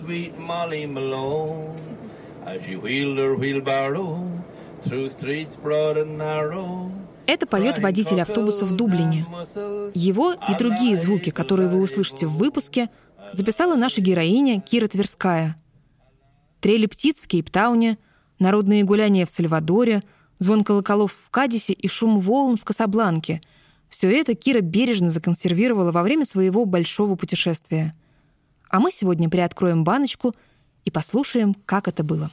sweet Molly Malone, as she wheeled her wheelbarrow through streets broad and narrow. Это поет водитель автобуса в Дублине. Его и другие звуки, которые вы услышите в выпуске, записала наша героиня Кира Тверская. Трели птиц в Кейптауне, народные гуляния в Сальвадоре, звон колоколов в Кадисе и шум волн в Касабланке — все это Кира бережно законсервировала во время своего большого путешествия. А мы сегодня приоткроем баночку и послушаем, как это было.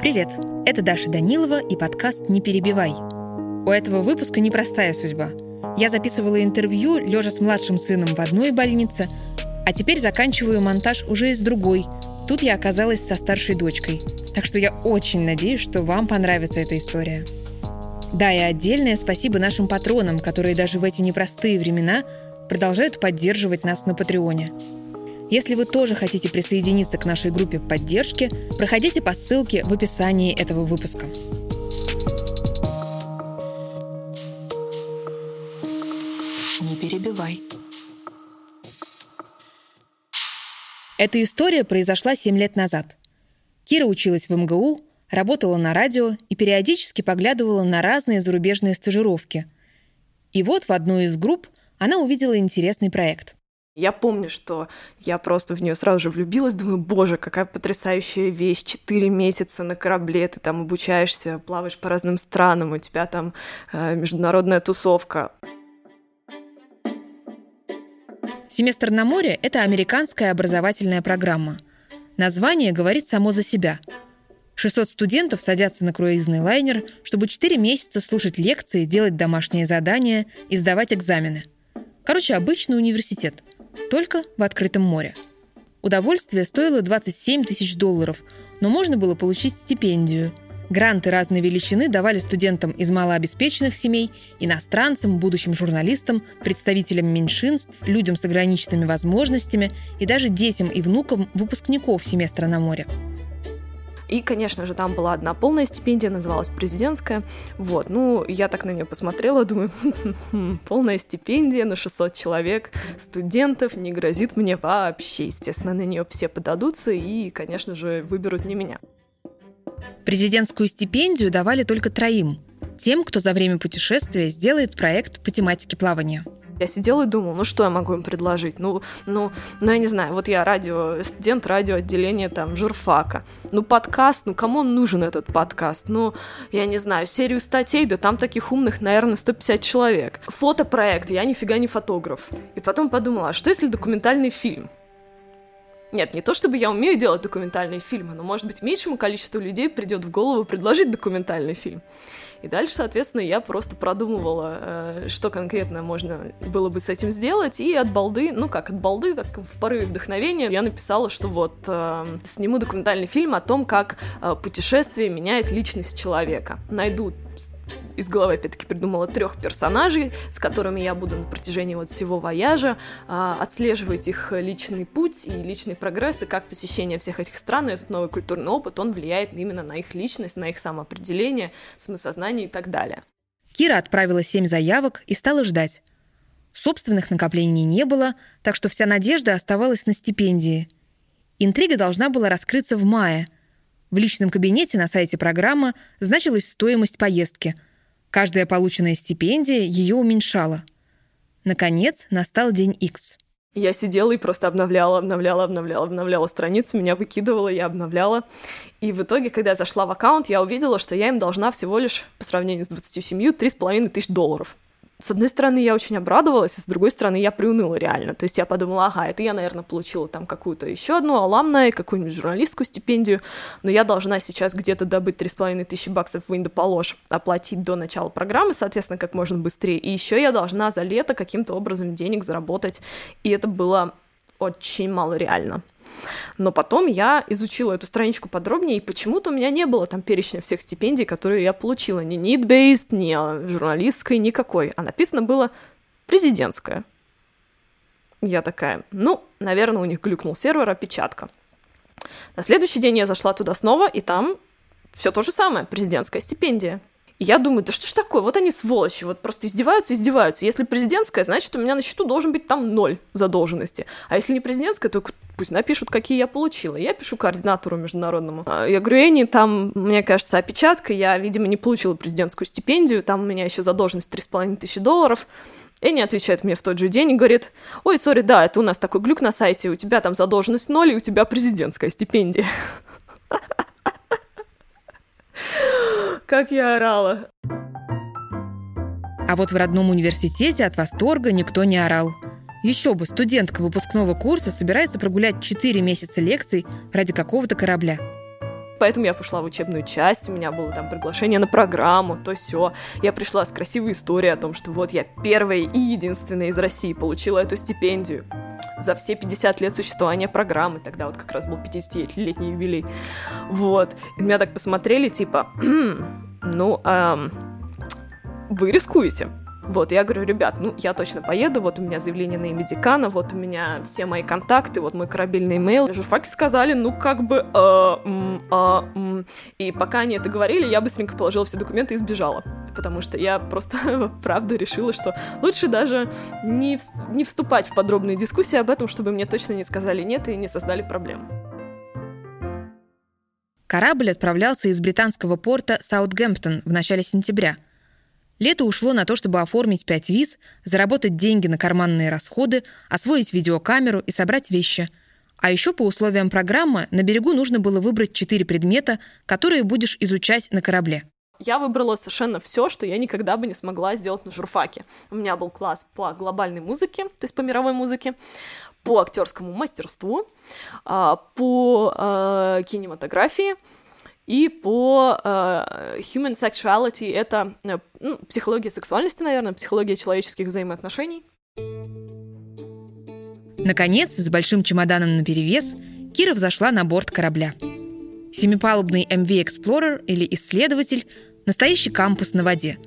Привет, это Даша Данилова и подкаст «Не перебивай». У этого выпуска непростая судьба. Я записывала интервью, лежа с младшим сыном в одной больнице, а теперь заканчиваю монтаж уже из другой. Тут я оказалась со старшей дочкой. Так что я очень надеюсь, что вам понравится эта история. Да, и отдельное спасибо нашим патронам, которые даже в эти непростые времена продолжают поддерживать нас на Патреоне. Если вы тоже хотите присоединиться к нашей группе поддержки, проходите по ссылке в описании этого выпуска. Не перебивай. Эта история произошла 7 лет назад. Кира училась в МГУ, работала на радио и периодически поглядывала на разные зарубежные стажировки. И вот в одной из групп она увидела интересный проект. Я помню, что я просто в нее сразу же влюбилась, думаю, боже, какая потрясающая вещь, четыре месяца на корабле, ты там обучаешься, плаваешь по разным странам, у тебя там э, международная тусовка. Семестр на море — это американская образовательная программа. Название говорит само за себя — 600 студентов садятся на круизный лайнер, чтобы 4 месяца слушать лекции, делать домашние задания и сдавать экзамены. Короче, обычный университет, только в открытом море. Удовольствие стоило 27 тысяч долларов, но можно было получить стипендию. Гранты разной величины давали студентам из малообеспеченных семей, иностранцам, будущим журналистам, представителям меньшинств, людям с ограниченными возможностями и даже детям и внукам выпускников семестра на море. И, конечно же, там была одна полная стипендия, называлась президентская. Вот, ну, я так на нее посмотрела, думаю, полная стипендия на 600 человек студентов не грозит мне вообще. Естественно, на нее все подадутся и, конечно же, выберут не меня. Президентскую стипендию давали только троим. Тем, кто за время путешествия сделает проект по тематике плавания. Я сидела и думала, ну что я могу им предложить? Ну, ну, ну я не знаю, вот я радио, студент радиоотделения там журфака. Ну подкаст, ну кому он нужен этот подкаст? Ну, я не знаю, серию статей, да там таких умных, наверное, 150 человек. Фотопроект, я нифига не фотограф. И потом подумала, а что если документальный фильм? Нет, не то чтобы я умею делать документальные фильмы, но, может быть, меньшему количеству людей придет в голову предложить документальный фильм. И дальше, соответственно, я просто продумывала, э, что конкретно можно было бы с этим сделать, и от балды, ну как, от балды, так в порыве вдохновения я написала, что вот э, сниму документальный фильм о том, как э, путешествие меняет личность человека. Найду из головы, опять-таки, придумала трех персонажей, с которыми я буду на протяжении вот всего вояжа а, отслеживать их личный путь и личный прогресс, и как посещение всех этих стран, этот новый культурный опыт, он влияет именно на их личность, на их самоопределение, самосознание и так далее. Кира отправила семь заявок и стала ждать. Собственных накоплений не было, так что вся надежда оставалась на стипендии. Интрига должна была раскрыться в мае. В личном кабинете на сайте программы значилась стоимость поездки – Каждая полученная стипендия ее уменьшала. Наконец, настал день X. Я сидела и просто обновляла, обновляла, обновляла, обновляла страницу, меня выкидывала, я обновляла. И в итоге, когда я зашла в аккаунт, я увидела, что я им должна всего лишь, по сравнению с 27, 3,5 тысяч долларов с одной стороны, я очень обрадовалась, а с другой стороны, я приуныла реально. То есть я подумала, ага, это я, наверное, получила там какую-то еще одну аламную, какую-нибудь журналистскую стипендию, но я должна сейчас где-то добыть 3,5 тысячи баксов в Индополож, оплатить до начала программы, соответственно, как можно быстрее. И еще я должна за лето каким-то образом денег заработать. И это было очень мало реально. Но потом я изучила эту страничку подробнее, и почему-то у меня не было там перечня всех стипендий, которые я получила. Ни need-based, ни журналистской, никакой. А написано было президентская. Я такая, ну, наверное, у них глюкнул сервер, опечатка. На следующий день я зашла туда снова, и там все то же самое, президентская стипендия. И я думаю, да что ж такое, вот они сволочи, вот просто издеваются, издеваются. Если президентская, значит, у меня на счету должен быть там ноль задолженности. А если не президентская, то пусть напишут, какие я получила. Я пишу координатору международному. А, я говорю, Энни, там, мне кажется, опечатка, я, видимо, не получила президентскую стипендию, там у меня еще задолженность 3,5 тысячи долларов. Энни отвечает мне в тот же день и говорит, ой, сори, да, это у нас такой глюк на сайте, у тебя там задолженность ноль, и у тебя президентская стипендия. Как я орала. А вот в родном университете от восторга никто не орал. Еще бы, студентка выпускного курса собирается прогулять 4 месяца лекций ради какого-то корабля. Поэтому я пошла в учебную часть, у меня было там приглашение на программу, то все. Я пришла с красивой историей о том, что вот я первая и единственная из России получила эту стипендию за все 50 лет существования программы. Тогда вот как раз был 50-летний юбилей. Вот. И меня так посмотрели, типа, ну, эм, вы рискуете. Вот, я говорю, ребят, ну, я точно поеду, вот у меня заявление на имя декана, вот у меня все мои контакты, вот мой корабельный имейл. Журфаки сказали, ну, как бы, э, м, э, м. и пока они это говорили, я быстренько положила все документы и сбежала, потому что я просто, правда, решила, что лучше даже не, не вступать в подробные дискуссии об этом, чтобы мне точно не сказали нет и не создали проблем. Корабль отправлялся из британского порта Саутгемптон в начале сентября – Лето ушло на то, чтобы оформить пять виз, заработать деньги на карманные расходы, освоить видеокамеру и собрать вещи. А еще по условиям программы на берегу нужно было выбрать четыре предмета, которые будешь изучать на корабле. Я выбрала совершенно все, что я никогда бы не смогла сделать на журфаке. У меня был класс по глобальной музыке, то есть по мировой музыке, по актерскому мастерству, а, по а, кинематографии, и по uh, human sexuality это uh, ну, психология сексуальности, наверное, психология человеческих взаимоотношений. Наконец, с большим чемоданом на перевес, Кира взошла на борт корабля. Семипалубный MV Explorer или исследователь – настоящий кампус на воде.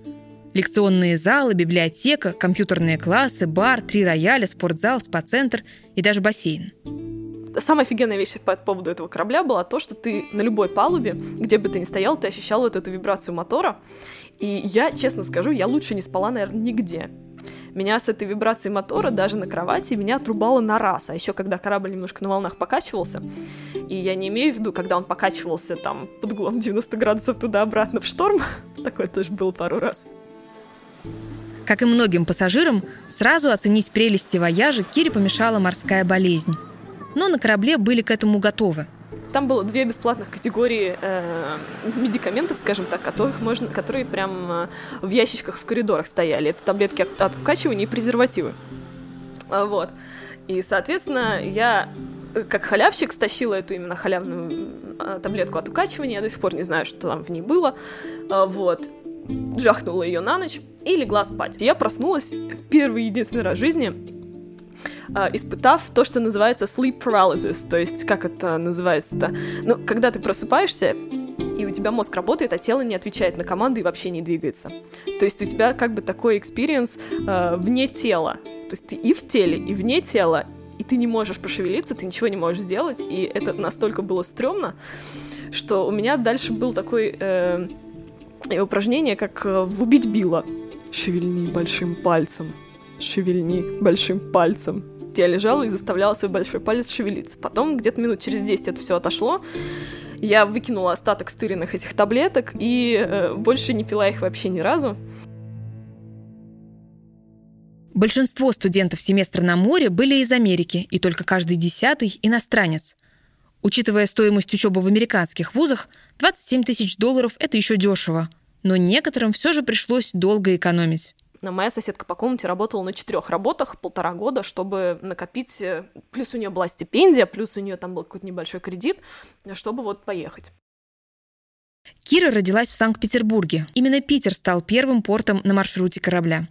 Лекционные залы, библиотека, компьютерные классы, бар, три рояля, спортзал, спа-центр и даже бассейн самая офигенная вещь по поводу этого корабля была то, что ты на любой палубе, где бы ты ни стоял, ты ощущал вот эту вибрацию мотора. И я, честно скажу, я лучше не спала, наверное, нигде. Меня с этой вибрацией мотора даже на кровати меня отрубало на раз. А еще когда корабль немножко на волнах покачивался, и я не имею в виду, когда он покачивался там под углом 90 градусов туда-обратно в шторм, такое тоже было пару раз. Как и многим пассажирам, сразу оценить прелести вояжа Кире помешала морская болезнь но на корабле были к этому готовы. Там было две бесплатных категории э, медикаментов, скажем так, которых можно, которые прям э, в ящичках в коридорах стояли. Это таблетки от, от укачивания и презервативы. А, вот. И, соответственно, я э, как халявщик стащила эту именно халявную э, таблетку от укачивания. Я до сих пор не знаю, что там в ней было. Э, вот. Жахнула ее на ночь и легла спать. Я проснулась первый и единственный раз в жизни испытав то, что называется sleep paralysis, то есть как это называется-то? Ну, когда ты просыпаешься, и у тебя мозг работает, а тело не отвечает на команды и вообще не двигается. То есть у тебя как бы такой experience э, вне тела. То есть ты и в теле, и вне тела, и ты не можешь пошевелиться, ты ничего не можешь сделать, и это настолько было стрёмно, что у меня дальше был такой э, упражнение, как э, в «Убить Билла». Шевельни большим пальцем, шевельни большим пальцем, я лежала и заставляла свой большой палец шевелиться. Потом где-то минут через 10 это все отошло. Я выкинула остаток стыренных этих таблеток и э, больше не пила их вообще ни разу. Большинство студентов семестра на море были из Америки, и только каждый десятый – иностранец. Учитывая стоимость учебы в американских вузах, 27 тысяч долларов – это еще дешево. Но некоторым все же пришлось долго экономить. Моя соседка по комнате работала на четырех работах полтора года, чтобы накопить. Э, плюс у нее была стипендия, плюс у нее там был какой-то небольшой кредит, чтобы вот поехать. Кира родилась в Санкт-Петербурге. Именно Питер стал первым портом на маршруте корабля.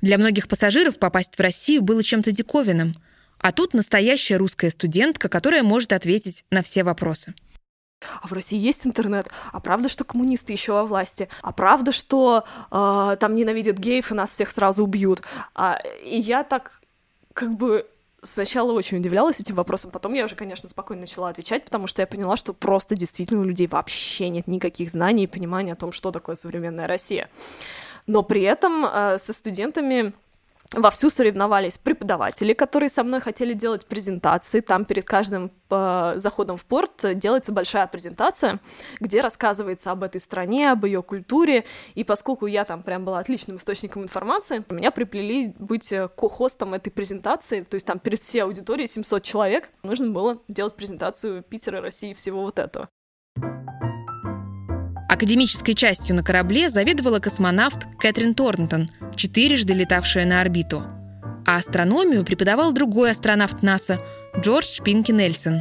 Для многих пассажиров попасть в Россию было чем-то диковинным. А тут настоящая русская студентка, которая может ответить на все вопросы а в России есть интернет, а правда, что коммунисты еще во власти, а правда, что э, там ненавидят геев и нас всех сразу убьют. А, и я так как бы сначала очень удивлялась этим вопросом, потом я уже, конечно, спокойно начала отвечать, потому что я поняла, что просто действительно у людей вообще нет никаких знаний и понимания о том, что такое современная Россия. Но при этом э, со студентами вовсю соревновались преподаватели, которые со мной хотели делать презентации. Там перед каждым э, заходом в порт делается большая презентация, где рассказывается об этой стране, об ее культуре. И поскольку я там прям была отличным источником информации, меня приплели быть э, ко-хостом этой презентации. То есть там перед всей аудиторией 700 человек нужно было делать презентацию Питера, России, всего вот этого. Академической частью на корабле заведовала космонавт Кэтрин Торнтон, четырежды летавшая на орбиту. А астрономию преподавал другой астронавт НАСА Джордж Пинки Нельсон.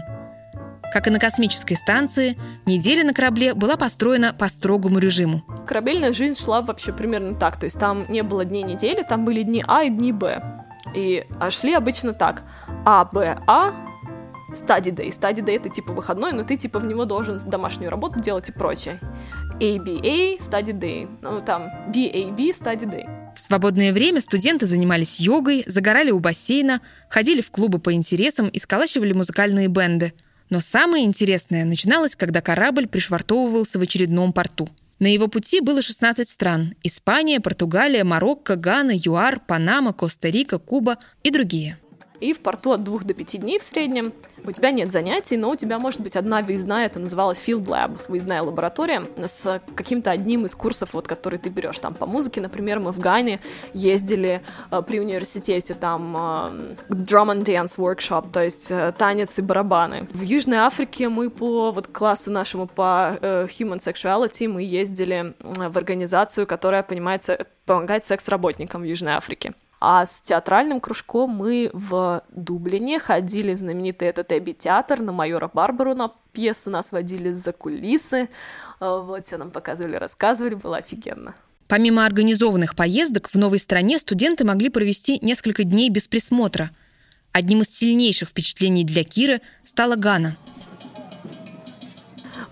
Как и на космической станции, неделя на корабле была построена по строгому режиму. Корабельная жизнь шла вообще примерно так, то есть там не было дней недели, там были дни А и дни Б. И а шли обычно так. А, Б, А, study day. Study day — это типа выходной, но ты типа в него должен домашнюю работу делать и прочее. ABA, study day. Ну, там, BAB, study day. В свободное время студенты занимались йогой, загорали у бассейна, ходили в клубы по интересам и сколачивали музыкальные бенды. Но самое интересное начиналось, когда корабль пришвартовывался в очередном порту. На его пути было 16 стран – Испания, Португалия, Марокко, Гана, ЮАР, Панама, Коста-Рика, Куба и другие и в порту от двух до пяти дней в среднем. У тебя нет занятий, но у тебя может быть одна выездная, это называлась Field Lab, выездная лаборатория с каким-то одним из курсов, вот, который ты берешь. Там по музыке, например, мы в Гане ездили э, при университете, там э, drum and dance workshop, то есть э, танец и барабаны. В Южной Африке мы по вот классу нашему по э, human sexuality мы ездили в организацию, которая понимает, помогает секс-работникам в Южной Африке. А с театральным кружком мы в Дублине ходили в знаменитый этот Эбби театр на майора Барбару на пьесу, нас водили за кулисы, а, вот все нам показывали, рассказывали, было офигенно. Помимо организованных поездок, в новой стране студенты могли провести несколько дней без присмотра. Одним из сильнейших впечатлений для Киры стала Гана –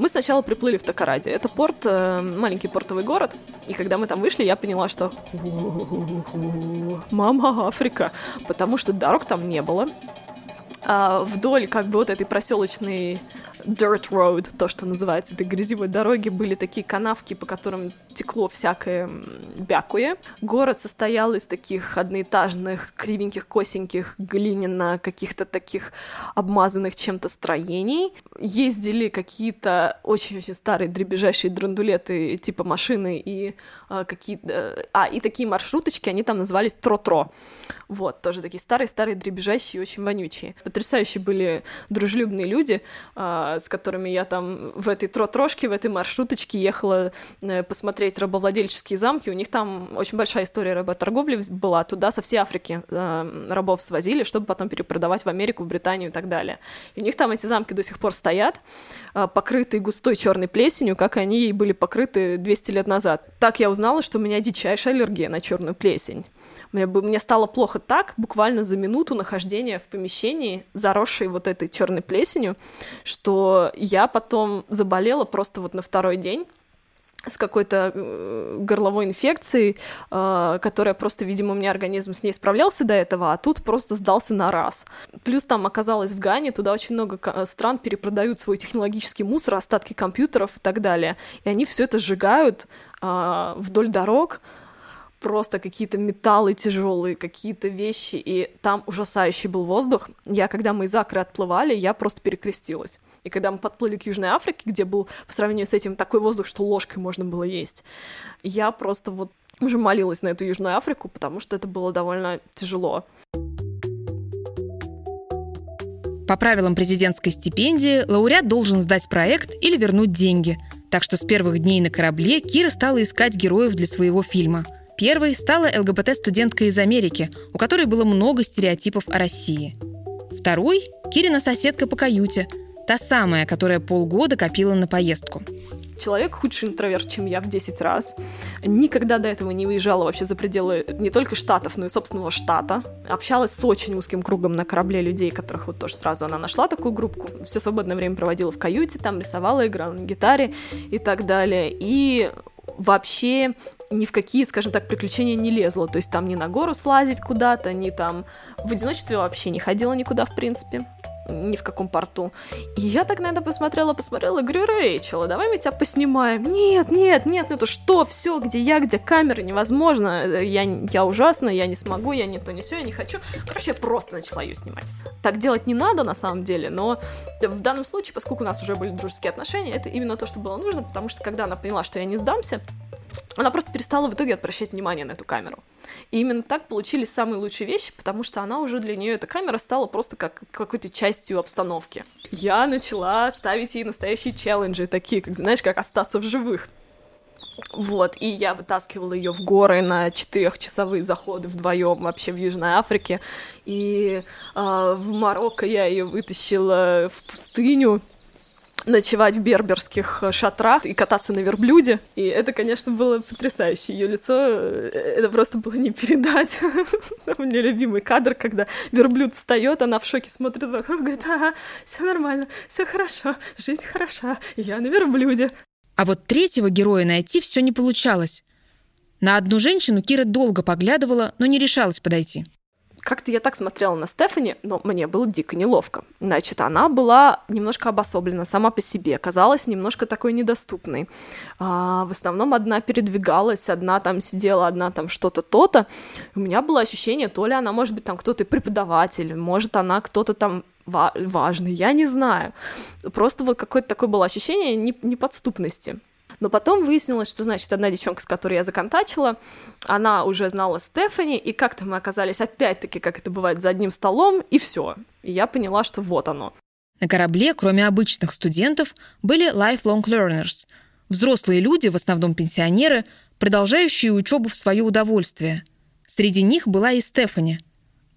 мы сначала приплыли в Токараде. Это порт, э, маленький портовый город. И когда мы там вышли, я поняла, что мама Африка, потому что дорог там не было. А вдоль как бы вот этой проселочной dirt road, то, что называется, этой грязевой дороги, были такие канавки, по которым текло всякое бякуе. Город состоял из таких одноэтажных, кривеньких, косеньких, глиняно каких-то таких обмазанных чем-то строений. Ездили какие-то очень-очень старые дребезжащие драндулеты типа машины и а, какие-то... А, и такие маршруточки, они там назывались тро-тро. Вот, тоже такие старые-старые дребезжащие, очень вонючие. Потрясающие были дружелюбные люди, а, с которыми я там в этой тро-трошке, в этой маршруточке ехала э, посмотреть рабовладельческие замки. У них там очень большая история работорговли была. Туда со всей Африки э, рабов свозили, чтобы потом перепродавать в Америку, в Британию и так далее. И у них там эти замки до сих пор стоят, э, покрытые густой черной плесенью, как они были покрыты 200 лет назад. Так я узнала, что у меня дичайшая аллергия на черную плесень. Мне, мне стало плохо так, буквально за минуту нахождения в помещении, заросшей вот этой черной плесенью, что я потом заболела просто вот на второй день с какой-то э, горловой инфекцией, э, которая просто, видимо, у меня организм с ней справлялся до этого, а тут просто сдался на раз. Плюс там оказалось в Гане, туда очень много стран перепродают свой технологический мусор, остатки компьютеров и так далее. И они все это сжигают э, вдоль дорог, просто какие-то металлы тяжелые, какие-то вещи, и там ужасающий был воздух. Я, когда мы из Акры отплывали, я просто перекрестилась. И когда мы подплыли к Южной Африке, где был по сравнению с этим такой воздух, что ложкой можно было есть, я просто вот уже молилась на эту Южную Африку, потому что это было довольно тяжело. По правилам президентской стипендии лауреат должен сдать проект или вернуть деньги. Так что с первых дней на корабле Кира стала искать героев для своего фильма – Первой стала ЛГБТ-студентка из Америки, у которой было много стереотипов о России. Второй – Кирина соседка по каюте, та самая, которая полгода копила на поездку. Человек худший интроверт, чем я в 10 раз. Никогда до этого не выезжала вообще за пределы не только штатов, но и собственного штата. Общалась с очень узким кругом на корабле людей, которых вот тоже сразу она нашла такую группку. Все свободное время проводила в каюте, там рисовала, играла на гитаре и так далее. И вообще ни в какие, скажем так, приключения не лезла. То есть там ни на гору слазить куда-то, ни там в одиночестве вообще не ходила никуда, в принципе ни в каком порту. И я так на это посмотрела, посмотрела, и говорю, Рэйчел, давай мы тебя поснимаем. Нет, нет, нет, ну это что, все, где я, где камера, невозможно, я, я ужасно, я не смогу, я не то, не все, я не хочу. Короче, я просто начала ее снимать. Так делать не надо на самом деле, но в данном случае, поскольку у нас уже были дружеские отношения, это именно то, что было нужно, потому что когда она поняла, что я не сдамся, она просто перестала в итоге обращать внимание на эту камеру. И именно так получились самые лучшие вещи, потому что она уже для нее, эта камера стала просто как какой-то частью обстановки. Я начала ставить ей настоящие челленджи, такие, как, знаешь, как остаться в живых. Вот, и я вытаскивала ее в горы на четырехчасовые заходы вдвоем вообще в Южной Африке. И э, в Марокко я ее вытащила в пустыню ночевать в берберских э, шатрах и кататься на верблюде. И это, конечно, было потрясающе. Ее лицо, э, это просто было не передать. У меня любимый кадр, когда верблюд встает, она в шоке смотрит вокруг, говорит, ага, все нормально, все хорошо, жизнь хороша, я на верблюде. А вот третьего героя найти все не получалось. На одну женщину Кира долго поглядывала, но не решалась подойти как-то я так смотрела на Стефани, но мне было дико неловко. Значит, она была немножко обособлена сама по себе, казалась немножко такой недоступной. А, в основном одна передвигалась, одна там сидела, одна там что-то то-то. У меня было ощущение, то ли она, может быть, там кто-то преподаватель, может, она кто-то там важный, я не знаю. Просто вот какое-то такое было ощущение неподступности. Но потом выяснилось, что, значит, одна девчонка, с которой я законтачила, она уже знала Стефани, и как-то мы оказались опять-таки, как это бывает, за одним столом, и все. И я поняла, что вот оно. На корабле, кроме обычных студентов, были lifelong learners – взрослые люди, в основном пенсионеры, продолжающие учебу в свое удовольствие. Среди них была и Стефани.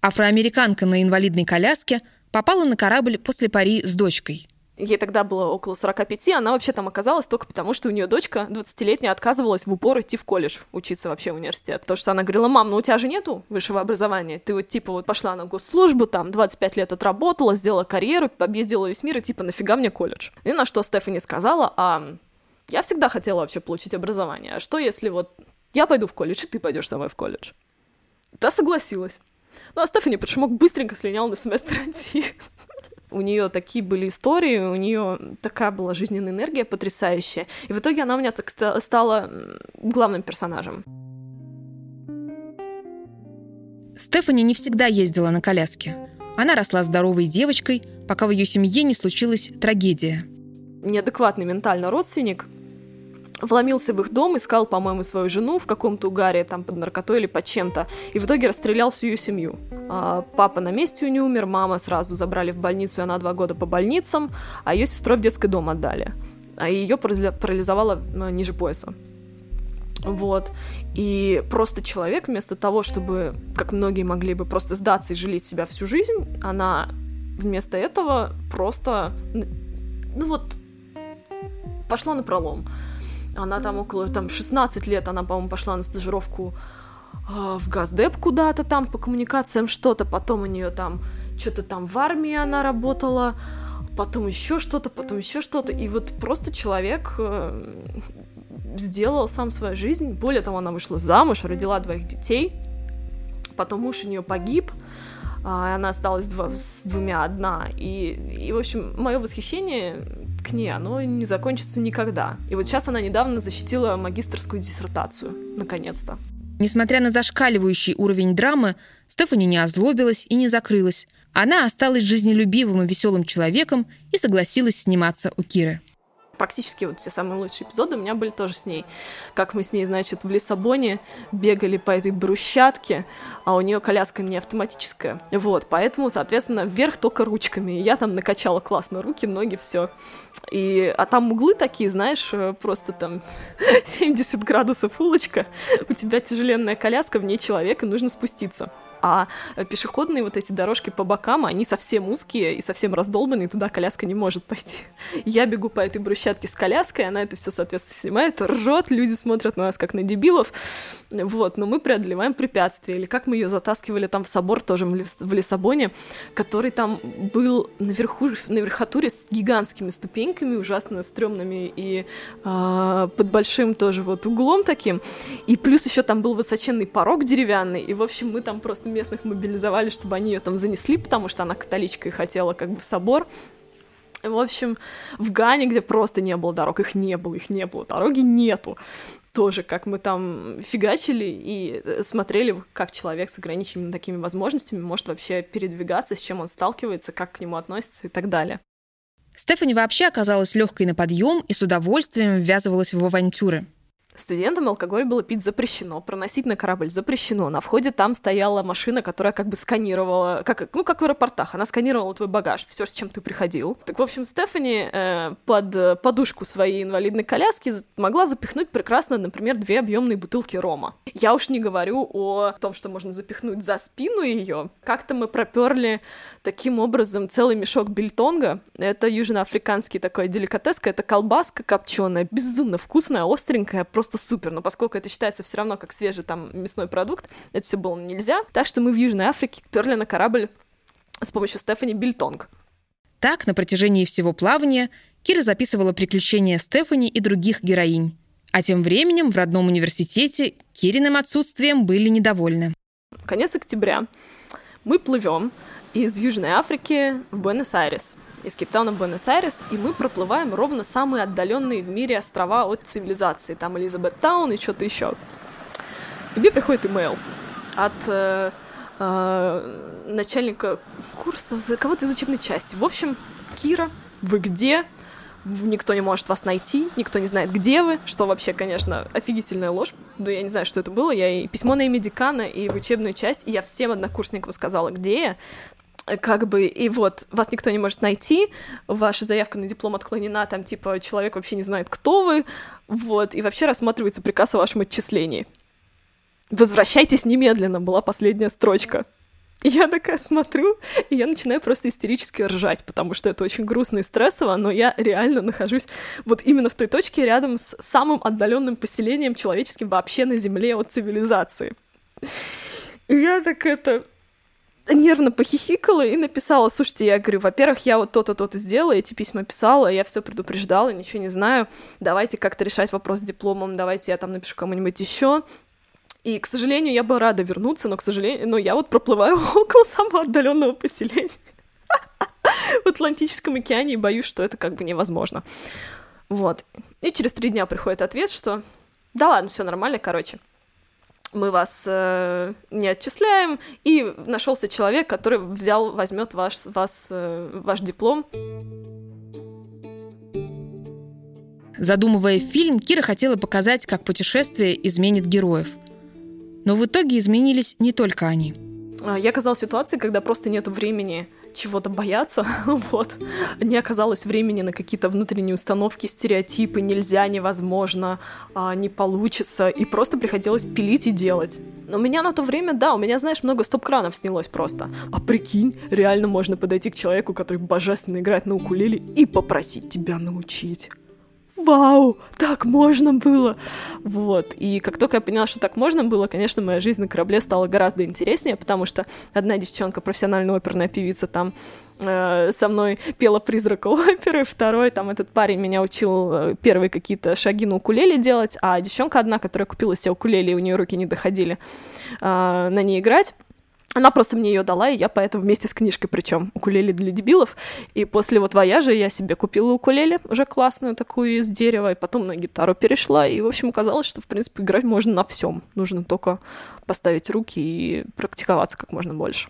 Афроамериканка на инвалидной коляске попала на корабль после пари с дочкой – Ей тогда было около 45, она вообще там оказалась только потому, что у нее дочка 20-летняя отказывалась в упор идти в колледж, учиться вообще в университет. Потому что она говорила, мам, ну у тебя же нету высшего образования, ты вот типа вот пошла на госслужбу, там 25 лет отработала, сделала карьеру, объездила весь мир, и типа нафига мне колледж? И на что Стефани сказала, а я всегда хотела вообще получить образование, а что если вот я пойду в колледж, и ты пойдешь со мной в колледж? Та согласилась. Ну, а Стефани почему быстренько слинял на семестр IT. У нее такие были истории, у нее такая была жизненная энергия потрясающая. И в итоге она у меня так стала главным персонажем. Стефани не всегда ездила на коляске. Она росла здоровой девочкой, пока в ее семье не случилась трагедия. Неадекватный ментально родственник вломился в их дом, искал, по-моему, свою жену в каком-то угаре, там, под наркотой или под чем-то, и в итоге расстрелял всю ее семью. А, папа на месте у нее умер, мама сразу забрали в больницу, и она два года по больницам, а ее сестрой в детский дом отдали. А ее парализовало а, ниже пояса. Вот. И просто человек, вместо того, чтобы, как многие могли бы просто сдаться и жалеть себя всю жизнь, она вместо этого просто, ну вот, пошла на пролом. Она там около там 16 лет, она, по-моему, пошла на стажировку э, в Газдеп куда-то там по коммуникациям что-то, потом у нее там что-то там в армии она работала, потом еще что-то, потом еще что-то, и вот просто человек э, сделал сам свою жизнь. Более того, она вышла замуж, родила двоих детей, потом муж у нее погиб, а она осталась два, с двумя одна. И, и, в общем, мое восхищение к оно не закончится никогда. И вот сейчас она недавно защитила магистрскую диссертацию, наконец-то. Несмотря на зашкаливающий уровень драмы, Стефани не озлобилась и не закрылась. Она осталась жизнелюбивым и веселым человеком и согласилась сниматься у Киры практически вот все самые лучшие эпизоды у меня были тоже с ней. Как мы с ней, значит, в Лиссабоне бегали по этой брусчатке, а у нее коляска не автоматическая. Вот, поэтому, соответственно, вверх только ручками. Я там накачала классно руки, ноги, все. И, а там углы такие, знаешь, э, просто там 70 градусов улочка, у тебя тяжеленная коляска, в ней человек, и нужно спуститься. А пешеходные вот эти дорожки по бокам, они совсем узкие и совсем раздолбанные, туда коляска не может пойти. Я бегу по этой брусчатке с коляской, она это все, соответственно, снимает, ржет, люди смотрят на нас как на дебилов, вот, но мы преодолеваем препятствия, или как мы ее затаскивали там в собор тоже в Лиссабоне, который там был наверху, на верхотуре с гигантскими ступеньками, ужасно стрёмными и э, под большим тоже вот углом таким, и плюс еще там был высоченный порог деревянный, и, в общем, мы там просто местных мобилизовали, чтобы они ее там занесли, потому что она католичка и хотела как бы в собор, в общем, в Гане, где просто не было дорог, их не было, их не было, дороги нету. Тоже, как мы там фигачили и э, смотрели, как человек с ограниченными такими возможностями может вообще передвигаться, с чем он сталкивается, как к нему относится и так далее. Стефани вообще оказалась легкой на подъем и с удовольствием ввязывалась в авантюры. Студентам алкоголь было пить запрещено, проносить на корабль запрещено. На входе там стояла машина, которая как бы сканировала, как, ну, как в аэропортах, она сканировала твой багаж, все, с чем ты приходил. Так, в общем, Стефани э, под подушку своей инвалидной коляски могла запихнуть прекрасно, например, две объемные бутылки рома. Я уж не говорю о том, что можно запихнуть за спину ее. Как-то мы проперли таким образом целый мешок бильтонга. Это южноафриканский такой деликатеска, это колбаска копченая, безумно вкусная, остренькая, просто просто супер, но поскольку это считается все равно как свежий там мясной продукт, это все было нельзя. Так что мы в Южной Африке перли на корабль с помощью Стефани Бильтонг. Так, на протяжении всего плавания Кира записывала приключения Стефани и других героинь. А тем временем в родном университете Кириным отсутствием были недовольны. Конец октября. Мы плывем из Южной Африки в Буэнос-Айрес из Кейптауна в Буэнос-Айрес, и мы проплываем ровно самые отдаленные в мире острова от цивилизации. Там Элизабет Таун и что-то еще. И мне приходит имейл от э, э, начальника курса, кого-то из учебной части. В общем, Кира, вы где? Никто не может вас найти, никто не знает, где вы, что вообще, конечно, офигительная ложь. Но я не знаю, что это было. Я и письмо на имя декана, и в учебную часть, и я всем однокурсникам сказала, где я как бы, и вот, вас никто не может найти, ваша заявка на диплом отклонена, там, типа, человек вообще не знает, кто вы, вот, и вообще рассматривается приказ о вашем отчислении. Возвращайтесь немедленно, была последняя строчка. И я такая смотрю, и я начинаю просто истерически ржать, потому что это очень грустно и стрессово, но я реально нахожусь вот именно в той точке рядом с самым отдаленным поселением человеческим вообще на Земле от цивилизации. И я так это нервно похихикала и написала, слушайте, я говорю, во-первых, я вот то-то, то-то сделала, эти письма писала, я все предупреждала, ничего не знаю, давайте как-то решать вопрос с дипломом, давайте я там напишу кому-нибудь еще. И, к сожалению, я бы рада вернуться, но, к сожалению, но я вот проплываю около самого отдаленного поселения в Атлантическом океане и боюсь, что это как бы невозможно. Вот. И через три дня приходит ответ, что да ладно, все нормально, короче мы вас э, не отчисляем, и нашелся человек, который взял, возьмет ваш, вас, э, ваш диплом. Задумывая фильм, Кира хотела показать, как путешествие изменит героев. Но в итоге изменились не только они. А, я оказалась в ситуации, когда просто нет времени чего-то бояться, вот. Не оказалось времени на какие-то внутренние установки, стереотипы, нельзя, невозможно, а, не получится, и просто приходилось пилить и делать. Но у меня на то время, да, у меня, знаешь, много стоп-кранов снялось просто. А прикинь, реально можно подойти к человеку, который божественно играет на укулеле, и попросить тебя научить вау, так можно было. Вот. И как только я поняла, что так можно было, конечно, моя жизнь на корабле стала гораздо интереснее, потому что одна девчонка, профессиональная оперная певица, там э, со мной пела призрака оперы, второй, там этот парень меня учил э, первые какие-то шаги на укулеле делать, а девчонка одна, которая купила себе укулеле, и у нее руки не доходили э, на ней играть, она просто мне ее дала, и я поэтому вместе с книжкой, причем укулеле для дебилов. И после вот вояжа я себе купила укулеле, уже классную такую из дерева, и потом на гитару перешла. И, в общем, оказалось, что, в принципе, играть можно на всем. Нужно только поставить руки и практиковаться как можно больше.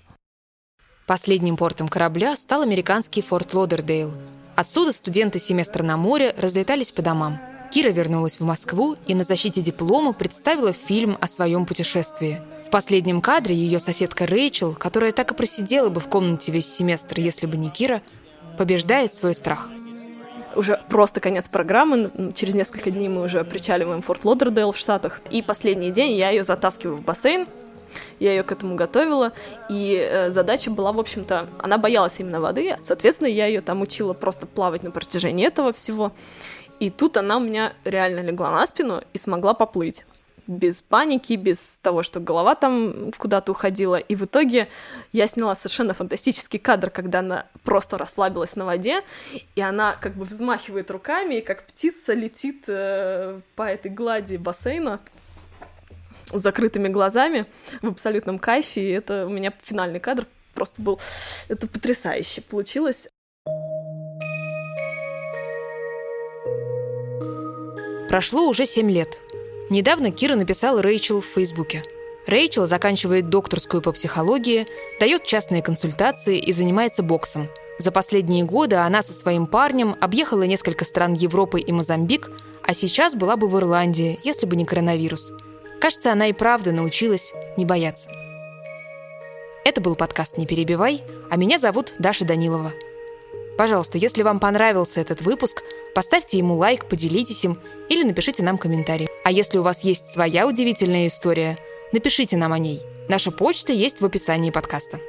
Последним портом корабля стал американский Форт Лодердейл. Отсюда студенты семестра на море разлетались по домам. Кира вернулась в Москву и на защите диплома представила фильм о своем путешествии. В последнем кадре ее соседка Рэйчел, которая так и просидела бы в комнате весь семестр, если бы не Кира, побеждает свой страх. Уже просто конец программы. Через несколько дней мы уже причаливаем Форт Лодердейл в Штатах. И последний день я ее затаскиваю в бассейн. Я ее к этому готовила, и э, задача была, в общем-то, она боялась именно воды, соответственно, я ее там учила просто плавать на протяжении этого всего. И тут она у меня реально легла на спину и смогла поплыть без паники, без того, что голова там куда-то уходила. И в итоге я сняла совершенно фантастический кадр, когда она просто расслабилась на воде, и она как бы взмахивает руками, и как птица летит э, по этой глади бассейна с закрытыми глазами в абсолютном кайфе. И это у меня финальный кадр просто был... Это потрясающе получилось. Прошло уже семь лет. Недавно Кира написала Рэйчел в Фейсбуке. Рэйчел заканчивает докторскую по психологии, дает частные консультации и занимается боксом. За последние годы она со своим парнем объехала несколько стран Европы и Мозамбик, а сейчас была бы в Ирландии, если бы не коронавирус. Кажется, она и правда научилась не бояться. Это был подкаст «Не перебивай», а меня зовут Даша Данилова – Пожалуйста, если вам понравился этот выпуск, поставьте ему лайк, поделитесь им или напишите нам комментарий. А если у вас есть своя удивительная история, напишите нам о ней. Наша почта есть в описании подкаста.